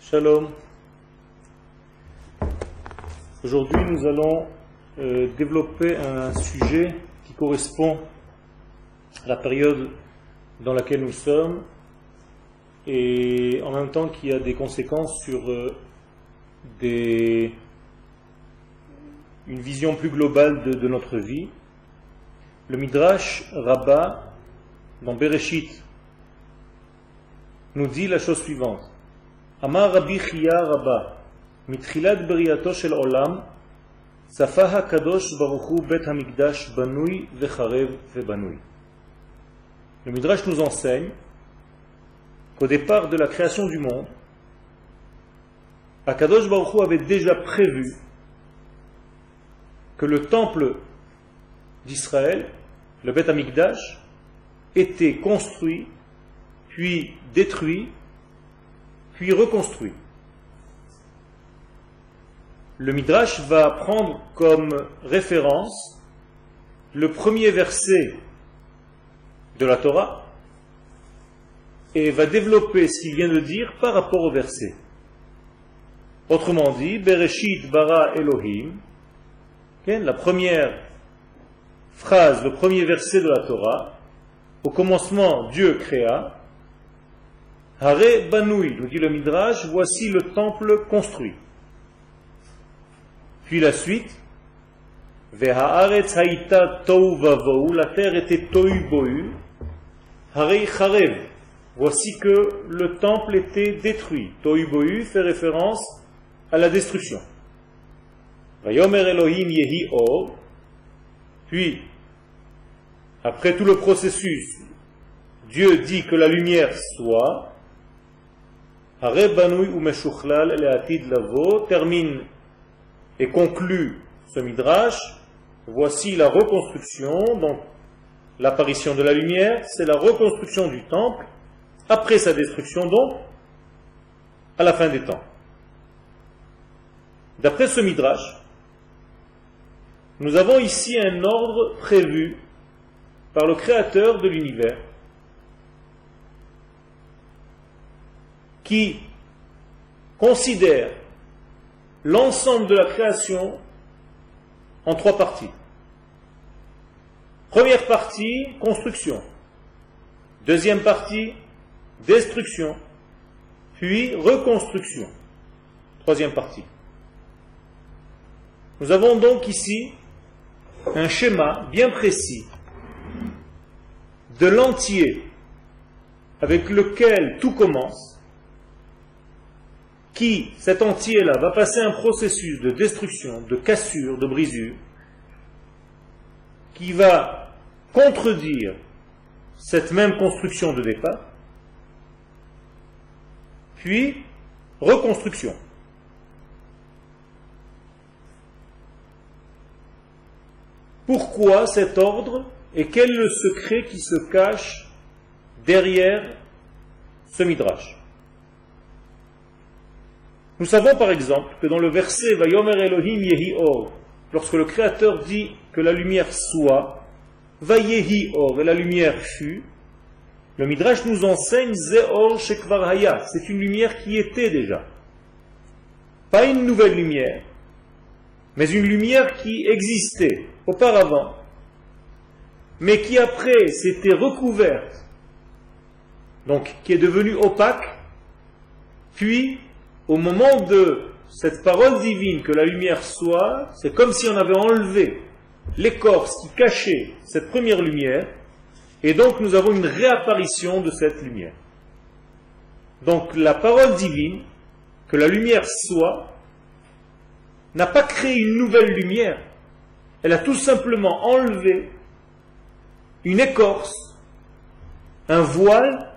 Shalom. Aujourd'hui, nous allons euh, développer un sujet qui correspond à la période dans laquelle nous sommes et en même temps qui a des conséquences sur euh, une vision plus globale de, de notre vie. Le Midrash Rabbah dans Bereshit nous dit la chose suivante. Amar Rabbi Chia Rabba, מתחילת בריאתו של עולם, צפה הקדוש ברוך הוא בית המקדש בנוי וחרב ובנוי. Le Midrash nous enseigne qu'au départ de la création du monde, Akadosh Baruch Hu avait déjà prévu que le temple d'Israël, le Beth Amikdash, était construit, puis détruit, puis reconstruit. Le Midrash va prendre comme référence le premier verset de la Torah et va développer ce qu'il vient de dire par rapport au verset. Autrement dit, Bereshit bara Elohim, la première phrase, le premier verset de la Torah, au commencement Dieu créa, Hare Banoui, nous dit le Midrash, voici le temple construit. Puis la suite, la terre était tohu bohu, Hare Charev, voici que le temple était détruit. Tohu bohu fait référence à la destruction. Elohim yehi or, puis, après tout le processus, Dieu dit que la lumière soit, Hare Banoui ou Lavo termine et conclut ce midrash. Voici la reconstruction, donc l'apparition de la lumière, c'est la reconstruction du temple, après sa destruction donc, à la fin des temps. D'après ce midrash, nous avons ici un ordre prévu par le Créateur de l'univers qui considère l'ensemble de la création en trois parties. Première partie, construction. Deuxième partie, destruction. Puis reconstruction. Troisième partie. Nous avons donc ici un schéma bien précis de l'entier avec lequel tout commence qui, cet entier-là, va passer un processus de destruction, de cassure, de brisure, qui va contredire cette même construction de départ, puis reconstruction. Pourquoi cet ordre et quel est le secret qui se cache derrière ce midrash? Nous savons par exemple que dans le verset Vayomer Elohim Yehi Or, lorsque le Créateur dit que la lumière soit, Vayehi Or, et la lumière fut, le Midrash nous enseigne Zeor Shekvar Haya, c'est une lumière qui était déjà. Pas une nouvelle lumière, mais une lumière qui existait auparavant, mais qui après s'était recouverte, donc qui est devenue opaque, puis au moment de cette parole divine que la lumière soit, c'est comme si on avait enlevé l'écorce qui cachait cette première lumière, et donc nous avons une réapparition de cette lumière. Donc la parole divine, que la lumière soit, n'a pas créé une nouvelle lumière, elle a tout simplement enlevé une écorce, un voile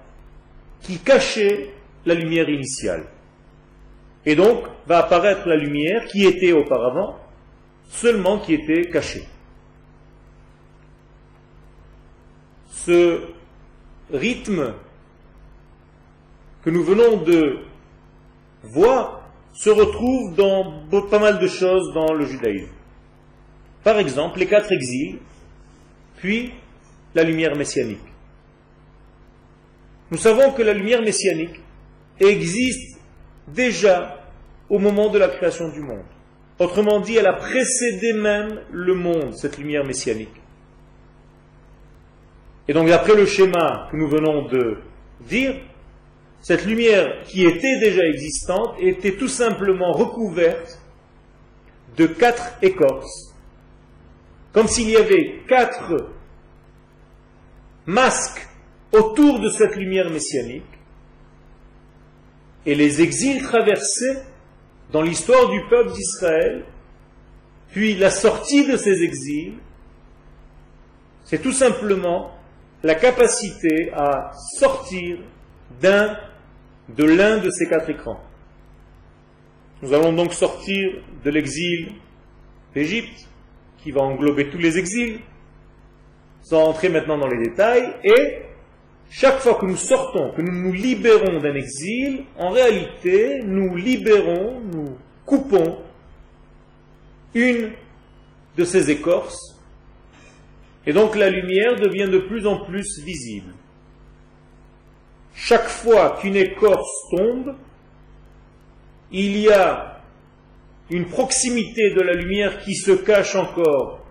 qui cachait la lumière initiale. Et donc va apparaître la lumière qui était auparavant, seulement qui était cachée. Ce rythme que nous venons de voir se retrouve dans pas mal de choses dans le judaïsme. Par exemple, les quatre exils, puis la lumière messianique. Nous savons que la lumière messianique existe déjà au moment de la création du monde. Autrement dit, elle a précédé même le monde, cette lumière messianique. Et donc, d'après le schéma que nous venons de dire, cette lumière qui était déjà existante était tout simplement recouverte de quatre écorces, comme s'il y avait quatre masques autour de cette lumière messianique, et les exils traversés dans l'histoire du peuple d'Israël, puis la sortie de ces exils, c'est tout simplement la capacité à sortir d'un, de l'un de ces quatre écrans. Nous allons donc sortir de l'exil d'Égypte, qui va englober tous les exils, sans entrer maintenant dans les détails, et chaque fois que nous sortons, que nous nous libérons d'un exil, en réalité, nous libérons, nous coupons une de ces écorces, et donc la lumière devient de plus en plus visible. Chaque fois qu'une écorce tombe, il y a une proximité de la lumière qui se cache encore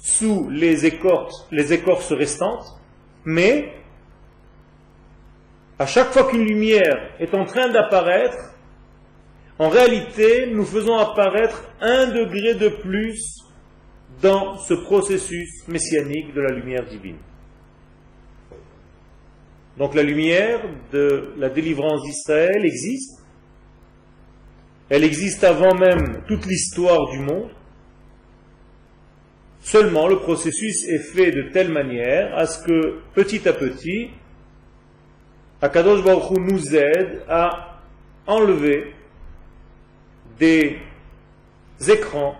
sous les écorces, les écorces restantes, mais à chaque fois qu'une lumière est en train d'apparaître, en réalité, nous faisons apparaître un degré de plus dans ce processus messianique de la lumière divine. Donc la lumière de la délivrance d'Israël existe. Elle existe avant même toute l'histoire du monde. Seulement, le processus est fait de telle manière à ce que petit à petit, Akadosh Baruch nous aide à enlever des écrans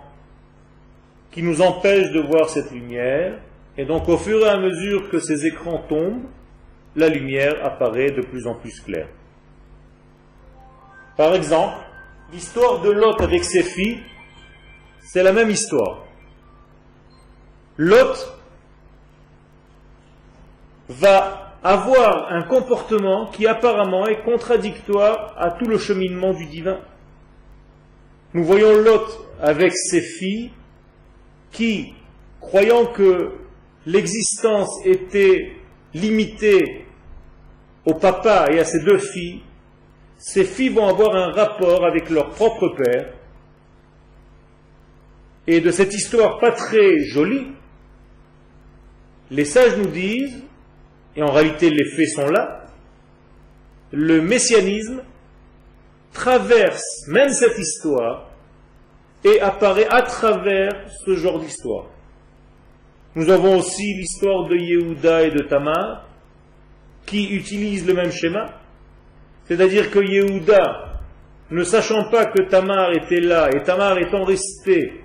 qui nous empêchent de voir cette lumière. Et donc au fur et à mesure que ces écrans tombent, la lumière apparaît de plus en plus claire. Par exemple, l'histoire de Lot avec ses filles, c'est la même histoire. Lot va avoir un comportement qui apparemment est contradictoire à tout le cheminement du divin. Nous voyons Lot avec ses filles qui, croyant que l'existence était limitée au papa et à ses deux filles, ces filles vont avoir un rapport avec leur propre père. Et de cette histoire pas très jolie, les sages nous disent et en réalité les faits sont là, le messianisme traverse même cette histoire et apparaît à travers ce genre d'histoire. Nous avons aussi l'histoire de Yehuda et de Tamar qui utilisent le même schéma, c'est-à-dire que Yehuda, ne sachant pas que Tamar était là et Tamar étant resté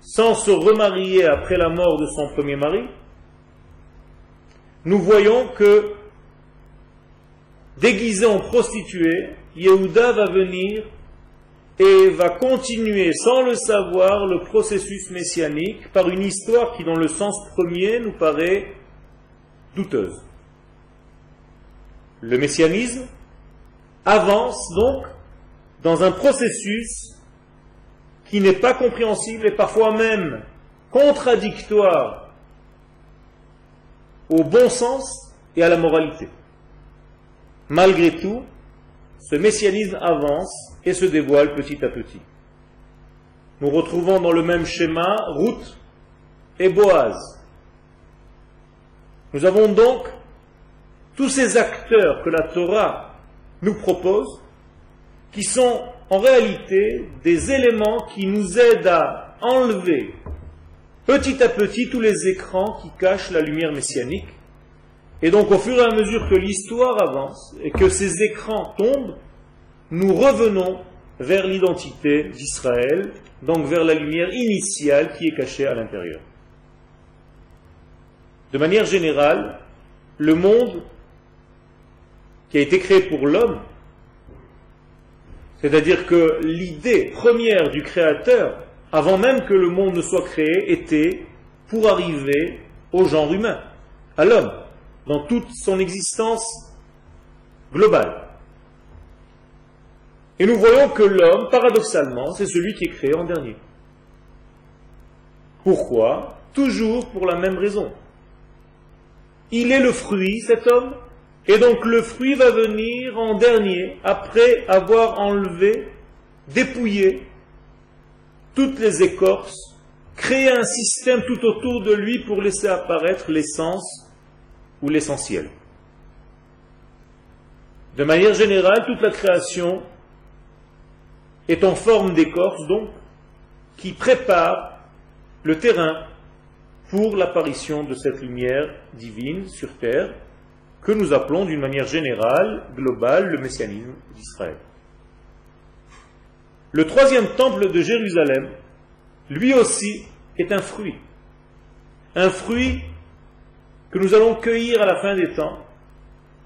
sans se remarier après la mort de son premier mari, nous voyons que, déguisé en prostituée, Yehuda va venir et va continuer sans le savoir le processus messianique par une histoire qui dans le sens premier nous paraît douteuse. Le messianisme avance donc dans un processus qui n'est pas compréhensible et parfois même contradictoire au bon sens et à la moralité. Malgré tout, ce messianisme avance et se dévoile petit à petit. Nous retrouvons dans le même schéma Ruth et Boaz. Nous avons donc tous ces acteurs que la Torah nous propose, qui sont en réalité des éléments qui nous aident à enlever petit à petit tous les écrans qui cachent la lumière messianique. Et donc au fur et à mesure que l'histoire avance et que ces écrans tombent, nous revenons vers l'identité d'Israël, donc vers la lumière initiale qui est cachée à l'intérieur. De manière générale, le monde qui a été créé pour l'homme, c'est-à-dire que l'idée première du Créateur avant même que le monde ne soit créé, était pour arriver au genre humain, à l'homme, dans toute son existence globale. Et nous voyons que l'homme, paradoxalement, c'est celui qui est créé en dernier. Pourquoi Toujours pour la même raison. Il est le fruit, cet homme, et donc le fruit va venir en dernier, après avoir enlevé, dépouillé toutes les écorces, créé un système tout autour de lui pour laisser apparaître l'essence ou l'essentiel. De manière générale, toute la création est en forme d'écorce, donc, qui prépare le terrain pour l'apparition de cette lumière divine sur terre, que nous appelons d'une manière générale, globale, le messianisme d'Israël. Le troisième temple de Jérusalem, lui aussi, est un fruit. Un fruit que nous allons cueillir à la fin des temps,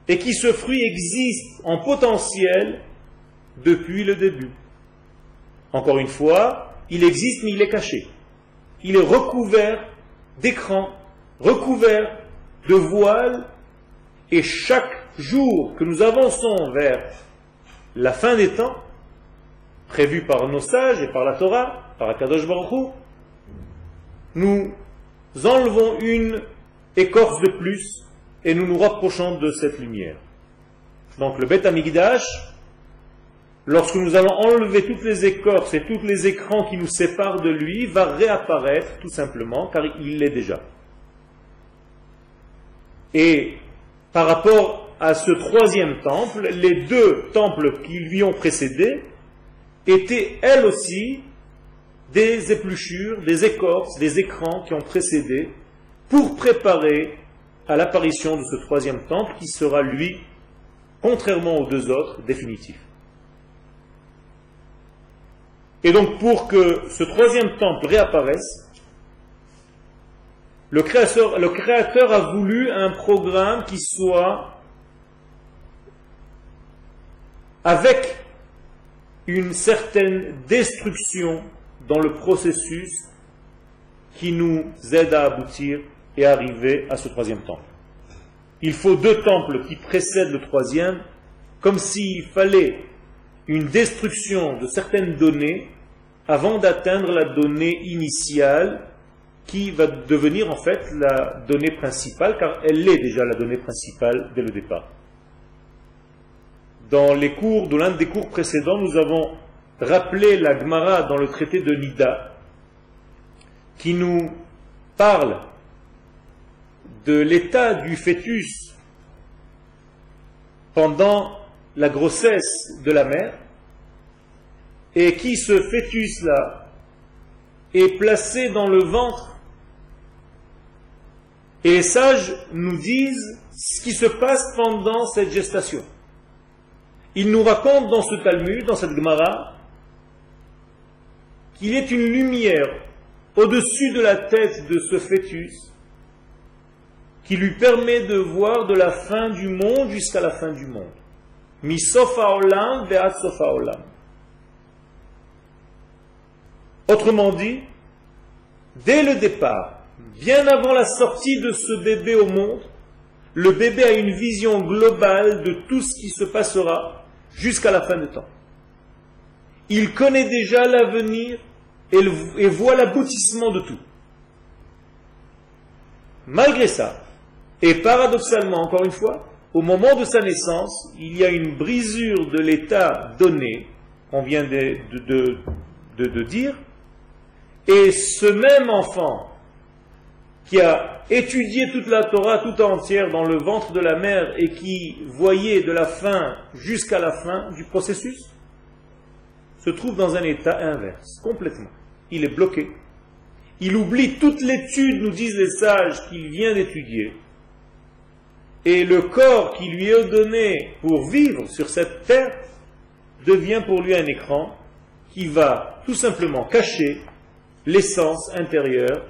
et qui ce fruit existe en potentiel depuis le début. Encore une fois, il existe mais il est caché. Il est recouvert d'écrans, recouvert de voiles, et chaque jour que nous avançons vers la fin des temps, prévu par nos sages et par la Torah, par Akadosh Baruch nous enlevons une écorce de plus et nous nous rapprochons de cette lumière. Donc le Beth Amigdash, lorsque nous allons enlever toutes les écorces et tous les écrans qui nous séparent de lui, va réapparaître tout simplement car il l'est déjà. Et par rapport à ce troisième temple, les deux temples qui lui ont précédé étaient elles aussi des épluchures, des écorces, des écrans qui ont précédé pour préparer à l'apparition de ce troisième temple qui sera, lui, contrairement aux deux autres, définitif. Et donc pour que ce troisième temple réapparaisse, le créateur, le créateur a voulu un programme qui soit avec une certaine destruction dans le processus qui nous aide à aboutir et arriver à ce troisième temple. Il faut deux temples qui précèdent le troisième, comme s'il fallait une destruction de certaines données avant d'atteindre la donnée initiale qui va devenir en fait la donnée principale, car elle est déjà la donnée principale dès le départ. Dans les cours, de l'un des cours précédents, nous avons rappelé la Gemara dans le traité de Nida, qui nous parle de l'état du fœtus pendant la grossesse de la mère, et qui ce fœtus-là est placé dans le ventre. Et les sages nous disent ce qui se passe pendant cette gestation. Ils nous racontent dans ce Talmud, dans cette Gemara, qu'il ait une lumière au-dessus de la tête de ce fœtus qui lui permet de voir de la fin du monde jusqu'à la fin du monde. Mi sofa olam olam. Autrement dit, dès le départ, bien avant la sortie de ce bébé au monde, le bébé a une vision globale de tout ce qui se passera jusqu'à la fin du temps. Il connaît déjà l'avenir et voit l'aboutissement de tout. Malgré ça, et paradoxalement, encore une fois, au moment de sa naissance, il y a une brisure de l'état donné, qu'on vient de, dire, et ce même enfant qui a étudié toute la Torah tout entière dans le ventre de la mère et qui voyait de la fin jusqu'à la fin du processus, se trouve dans un état inverse, complètement. Il est bloqué. Il oublie toute l'étude, nous disent les sages, qu'il vient d'étudier et le corps qui lui est donné pour vivre sur cette terre devient pour lui un écran qui va tout simplement cacher l'essence intérieure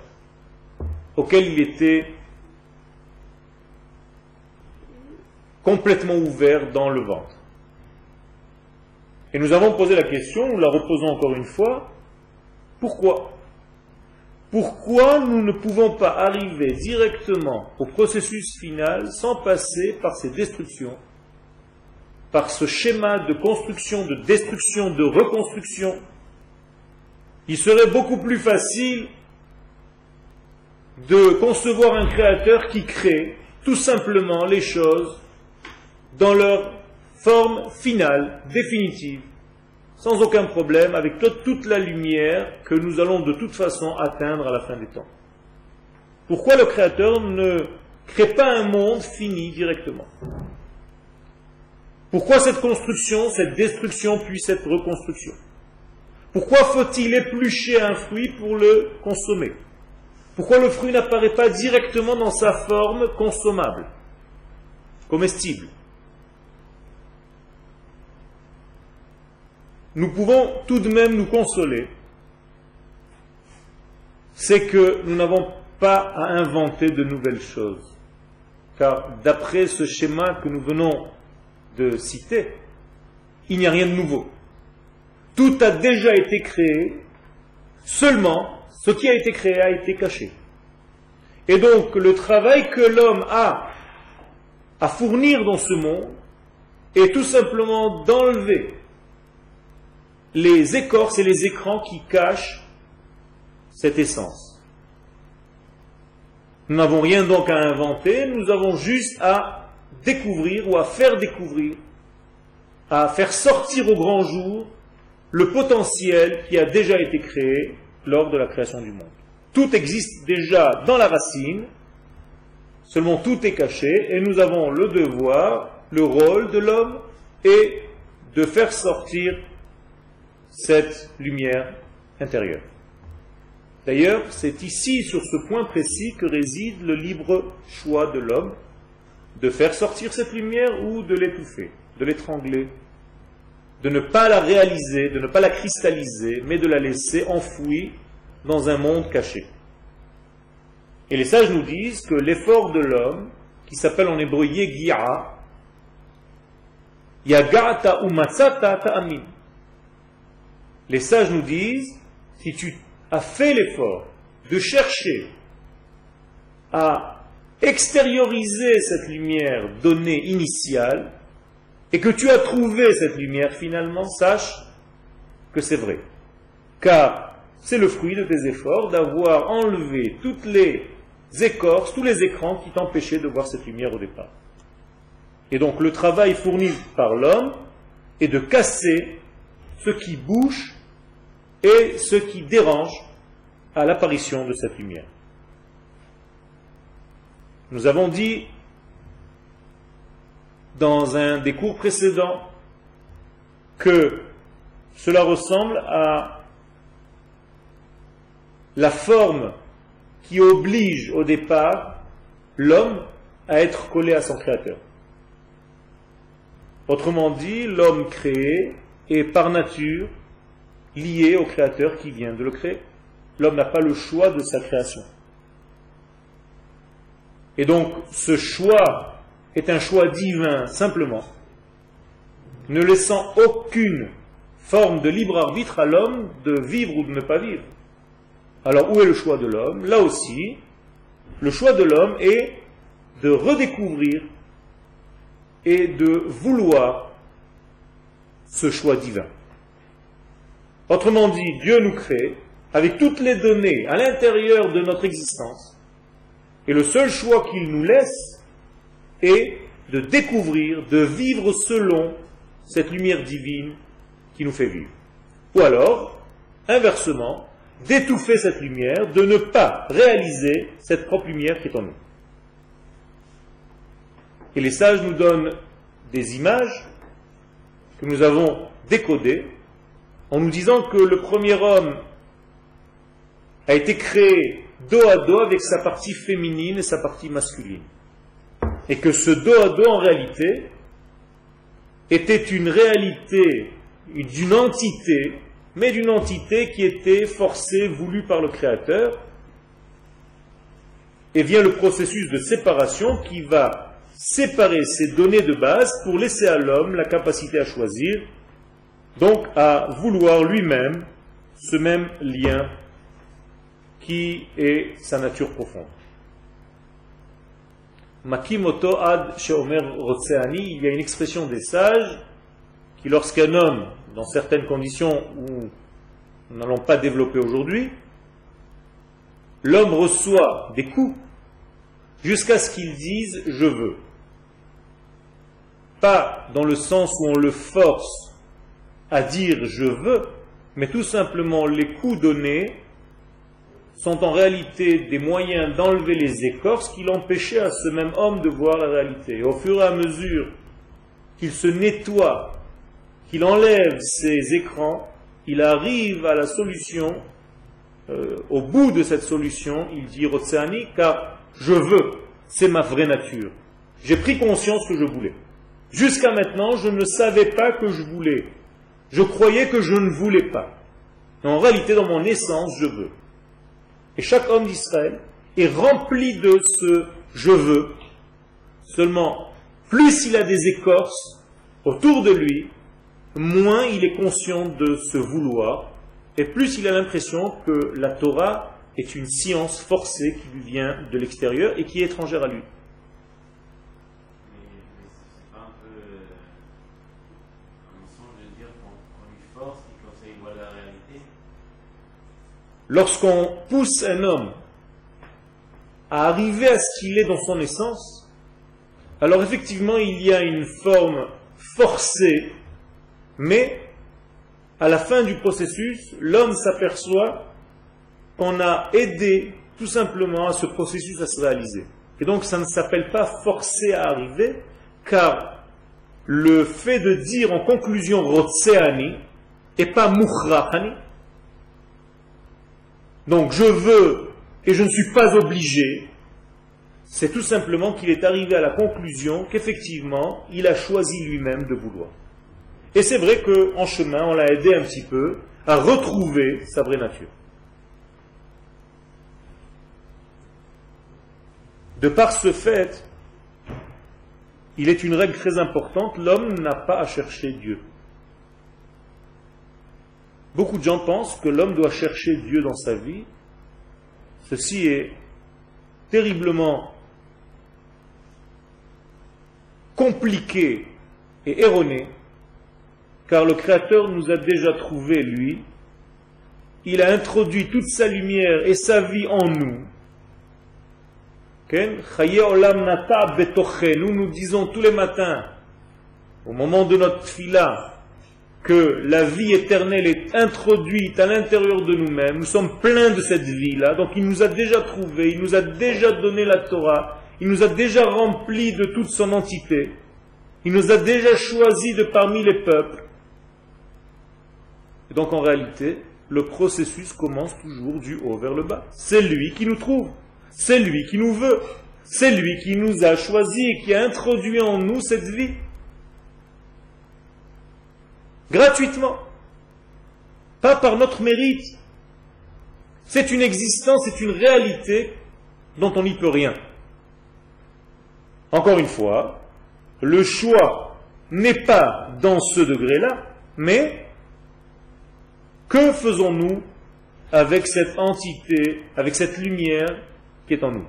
auquel il était complètement ouvert dans le ventre. Et nous avons posé la question, nous la reposons encore une fois, pourquoi? Pourquoi nous ne pouvons pas arriver directement au processus final sans passer par ces destructions par ce schéma de construction, de destruction, de reconstruction, il serait beaucoup plus facile de concevoir un créateur qui crée tout simplement les choses dans leur forme finale, définitive, sans aucun problème, avec toute la lumière que nous allons de toute façon atteindre à la fin des temps. Pourquoi le Créateur ne crée pas un monde fini directement? Pourquoi cette construction, cette destruction puis cette reconstruction? Pourquoi faut-il éplucher un fruit pour le consommer? Pourquoi le fruit n'apparaît pas directement dans sa forme consommable, comestible? Nous pouvons tout de même nous consoler, c'est que nous n'avons pas à inventer de nouvelles choses. Car d'après ce schéma que nous venons de citer, il n'y a rien de nouveau. Tout a déjà été créé, seulement ce qui a été créé a été caché. Et donc le travail que l'homme a à fournir dans ce monde est tout simplement d'enlever les écorces et les écrans qui cachent cette essence. Nous n'avons rien donc à inventer, nous avons juste à découvrir ou à faire découvrir, à faire sortir au grand jour le potentiel qui a déjà été créé lors de la création du monde. Tout existe déjà dans la racine, seulement tout est caché et nous avons le devoir, le rôle de l'homme est de faire sortir cette lumière intérieure. D'ailleurs, c'est ici, sur ce point précis, que réside le libre choix de l'homme de faire sortir cette lumière ou de l'étouffer, de l'étrangler, de ne pas la réaliser, de ne pas la cristalliser, mais de la laisser enfouie dans un monde caché. Et les sages nous disent que l'effort de l'homme, qui s'appelle en hébreu Yegira, Yagata Umatsata Ta'amin. Les sages nous disent, si tu a fait l'effort de chercher à extérioriser cette lumière donnée initiale, et que tu as trouvé cette lumière finalement, sache que c'est vrai. Car c'est le fruit de tes efforts d'avoir enlevé toutes les écorces, tous les écrans qui t'empêchaient de voir cette lumière au départ. Et donc le travail fourni par l'homme est de casser ce qui bouche et ce qui dérange à l'apparition de cette lumière. Nous avons dit dans un des cours précédents que cela ressemble à la forme qui oblige au départ l'homme à être collé à son créateur. Autrement dit, l'homme créé est par nature lié au Créateur qui vient de le créer. L'homme n'a pas le choix de sa création. Et donc ce choix est un choix divin simplement, ne laissant aucune forme de libre arbitre à l'homme de vivre ou de ne pas vivre. Alors où est le choix de l'homme? Là aussi, le choix de l'homme est de redécouvrir et de vouloir ce choix divin. Autrement dit, Dieu nous crée avec toutes les données à l'intérieur de notre existence. Et le seul choix qu'il nous laisse est de découvrir, de vivre selon cette lumière divine qui nous fait vivre. Ou alors, inversement, d'étouffer cette lumière, de ne pas réaliser cette propre lumière qui est en nous. Et les sages nous donnent des images que nous avons décodées en nous disant que le premier homme a été créé dos à dos avec sa partie féminine et sa partie masculine. Et que ce dos à dos, en réalité, était une réalité d'une entité, mais d'une entité qui était forcée, voulue par le Créateur. Et vient le processus de séparation qui va séparer ces données de base pour laisser à l'homme la capacité à choisir donc à vouloir lui-même ce même lien qui est sa nature profonde. Makimoto ad sheomer rotseani, il y a une expression des sages qui, lorsqu'un homme, dans certaines conditions où nous n'allons pas développer aujourd'hui, l'homme reçoit des coups jusqu'à ce qu'il dise je veux. Pas dans le sens où on le force à dire je veux, mais tout simplement les coups donnés sont en réalité des moyens d'enlever les écorces qui l'empêchaient à ce même homme de voir la réalité. Au fur et à mesure qu'il se nettoie, qu'il enlève ses écrans, il arrive à la solution, euh, au bout de cette solution, il dit Rotsani, car je veux, c'est ma vraie nature. J'ai pris conscience que je voulais. Jusqu'à maintenant, je ne savais pas que je voulais. Je croyais que je ne voulais pas. en réalité, dans mon essence, je veux. Et chaque homme d'Israël est rempli de ce je veux. Seulement, plus il a des écorces autour de lui, moins il est conscient de ce vouloir, et plus il a l'impression que la Torah est une science forcée qui lui vient de l'extérieur et qui est étrangère à lui. Lorsqu'on pousse un homme à arriver à ce qu'il est dans son essence, alors effectivement il y a une forme forcée, mais à la fin du processus, l'homme s'aperçoit qu'on a aidé tout simplement à ce processus à se réaliser. Et donc ça ne s'appelle pas forcer à arriver, car le fait de dire en conclusion Rotseani et pas Mukhrahani, donc je veux et je ne suis pas obligé, c'est tout simplement qu'il est arrivé à la conclusion qu'effectivement, il a choisi lui-même de vouloir. Et c'est vrai qu'en chemin, on l'a aidé un petit peu à retrouver sa vraie nature. De par ce fait, il est une règle très importante, l'homme n'a pas à chercher Dieu. Beaucoup de gens pensent que l'homme doit chercher Dieu dans sa vie. Ceci est terriblement compliqué et erroné, car le Créateur nous a déjà trouvé, lui. Il a introduit toute sa lumière et sa vie en nous. Nous nous disons tous les matins, au moment de notre fila, que la vie éternelle est introduite à l'intérieur de nous-mêmes, nous sommes pleins de cette vie-là, donc il nous a déjà trouvé, il nous a déjà donné la Torah, il nous a déjà rempli de toute son entité, il nous a déjà choisi de parmi les peuples. Donc en réalité, le processus commence toujours du haut vers le bas. C'est lui qui nous trouve, c'est lui qui nous veut, c'est lui qui nous a choisi et qui a introduit en nous cette vie gratuitement, pas par notre mérite. C'est une existence, c'est une réalité dont on n'y peut rien. Encore une fois, le choix n'est pas dans ce degré-là, mais que faisons-nous avec cette entité, avec cette lumière qui est en nous?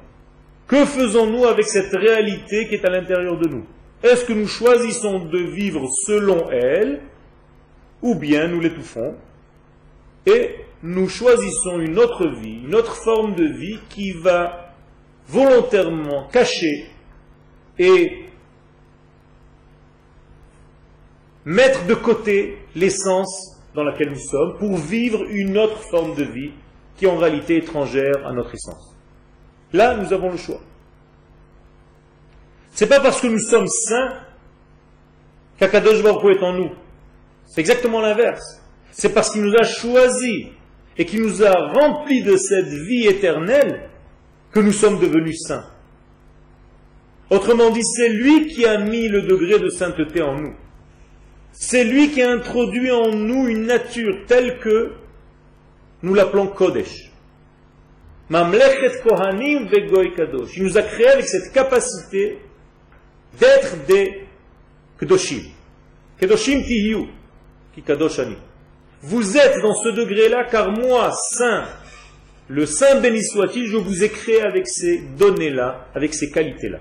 Que faisons-nous avec cette réalité qui est à l'intérieur de nous? Est-ce que nous choisissons de vivre selon elle ou bien nous l'étouffons et nous choisissons une autre vie, une autre forme de vie qui va volontairement cacher et mettre de côté l'essence dans laquelle nous sommes pour vivre une autre forme de vie qui est en réalité étrangère à notre essence. Là, nous avons le choix. C'est pas parce que nous sommes saints qu'Akadosh Baruch est en nous. C'est exactement l'inverse. C'est parce qu'il nous a choisis et qu'il nous a remplis de cette vie éternelle que nous sommes devenus saints. Autrement dit, c'est lui qui a mis le degré de sainteté en nous. C'est lui qui a introduit en nous une nature telle que nous l'appelons Kodesh. Mamlechet Kohanim Vegoy Kadosh. Il nous a créé avec cette capacité d'être des Kedoshim. Kedoshim Vous êtes dans ce degré-là, car moi, saint, le saint béni soit-il, je vous ai créé avec ces données-là, avec ces qualités-là.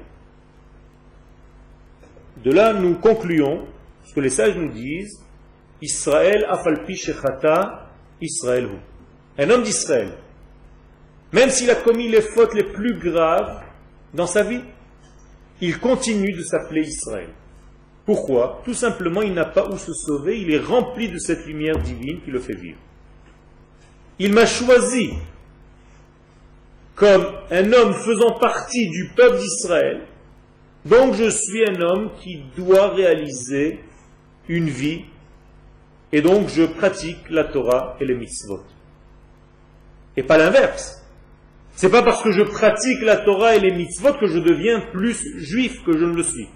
De là, nous concluons ce que les sages nous disent Israël afalpi shechata Israël Un homme d'Israël, même s'il a commis les fautes les plus graves dans sa vie, il continue de s'appeler Israël. Pourquoi Tout simplement, il n'a pas où se sauver, il est rempli de cette lumière divine qui le fait vivre. Il m'a choisi comme un homme faisant partie du peuple d'Israël, donc je suis un homme qui doit réaliser une vie, et donc je pratique la Torah et les mitzvot. Et pas l'inverse. C'est pas parce que je pratique la Torah et les mitzvot que je deviens plus juif que je ne le suis.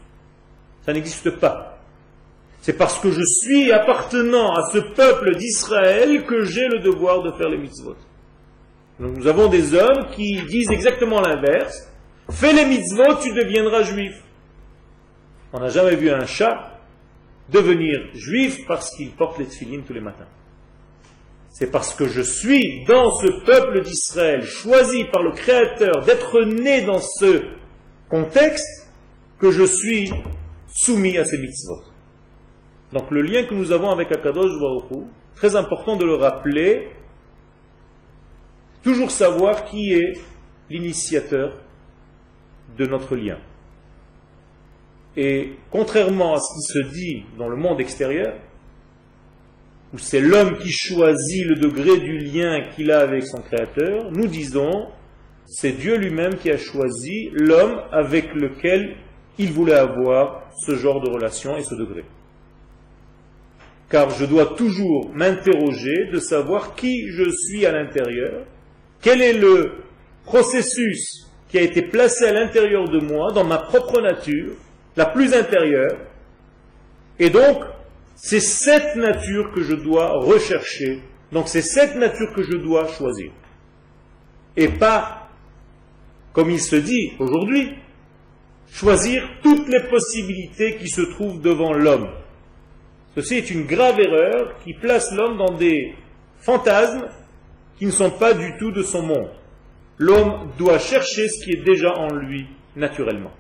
N'existe pas. C'est parce que je suis appartenant à ce peuple d'Israël que j'ai le devoir de faire les mitzvot. Nous avons des hommes qui disent exactement l'inverse. Fais les mitzvot, tu deviendras juif. On n'a jamais vu un chat devenir juif parce qu'il porte les tefillines tous les matins. C'est parce que je suis dans ce peuple d'Israël, choisi par le Créateur d'être né dans ce contexte, que je suis soumis à ces mitzvot. Donc le lien que nous avons avec Akadosh Baruch très important de le rappeler, toujours savoir qui est l'initiateur de notre lien. Et contrairement à ce qui se dit dans le monde extérieur, où c'est l'homme qui choisit le degré du lien qu'il a avec son Créateur, nous disons, c'est Dieu lui-même qui a choisi l'homme avec lequel il voulait avoir ce genre de relation et ce degré. Car je dois toujours m'interroger de savoir qui je suis à l'intérieur, quel est le processus qui a été placé à l'intérieur de moi, dans ma propre nature, la plus intérieure, et donc c'est cette nature que je dois rechercher, donc c'est cette nature que je dois choisir. Et pas, comme il se dit aujourd'hui, choisir toutes les possibilités qui se trouvent devant l'homme. Ceci est une grave erreur qui place l'homme dans des fantasmes qui ne sont pas du tout de son monde. L'homme doit chercher ce qui est déjà en lui naturellement.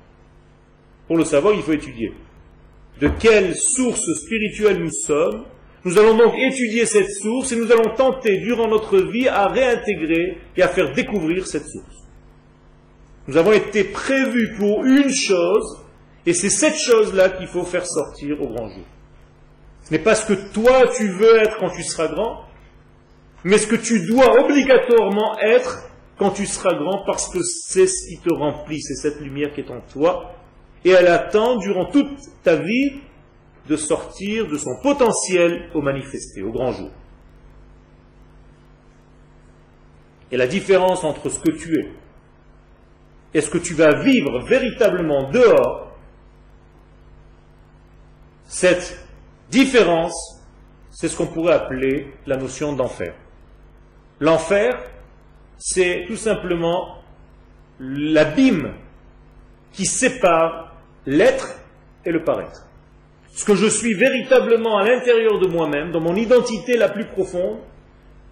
Pour le savoir, il faut étudier. De quelle source spirituelle nous sommes Nous allons donc étudier cette source et nous allons tenter durant notre vie à réintégrer et à faire découvrir cette source. Nous avons été prévus pour une chose, et c'est cette chose-là qu'il faut faire sortir au grand jour. Ce n'est pas ce que toi tu veux être quand tu seras grand, mais ce que tu dois obligatoirement être quand tu seras grand, parce que c'est ce qui te remplit, c'est cette lumière qui est en toi, et elle attend durant toute ta vie de sortir de son potentiel au manifesté, au grand jour. Et la différence entre ce que tu es est-ce que tu vas vivre véritablement dehors Cette différence, c'est ce qu'on pourrait appeler la notion d'enfer. L'enfer, c'est tout simplement l'abîme qui sépare l'être et le paraître. Ce que je suis véritablement à l'intérieur de moi-même, dans mon identité la plus profonde,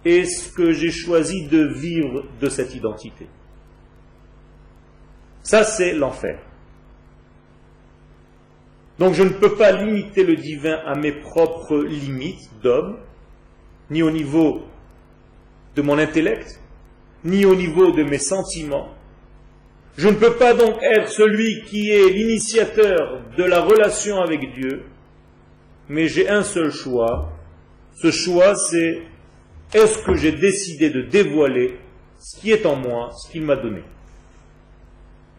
et ce que j'ai choisi de vivre de cette identité. Ça, c'est l'enfer. Donc je ne peux pas limiter le divin à mes propres limites d'homme, ni au niveau de mon intellect, ni au niveau de mes sentiments. Je ne peux pas donc être celui qui est l'initiateur de la relation avec Dieu, mais j'ai un seul choix. Ce choix, c'est est-ce que j'ai décidé de dévoiler ce qui est en moi, ce qu'il m'a donné?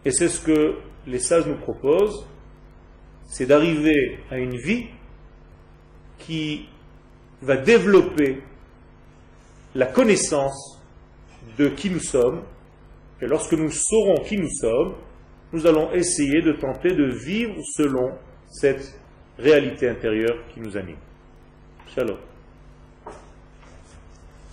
Et c'est ce que les sages nous proposent, c'est d'arriver à une vie qui va développer la connaissance de qui nous sommes. Et lorsque nous saurons qui nous sommes, nous allons essayer de tenter de vivre selon cette réalité intérieure qui nous anime. Shalom.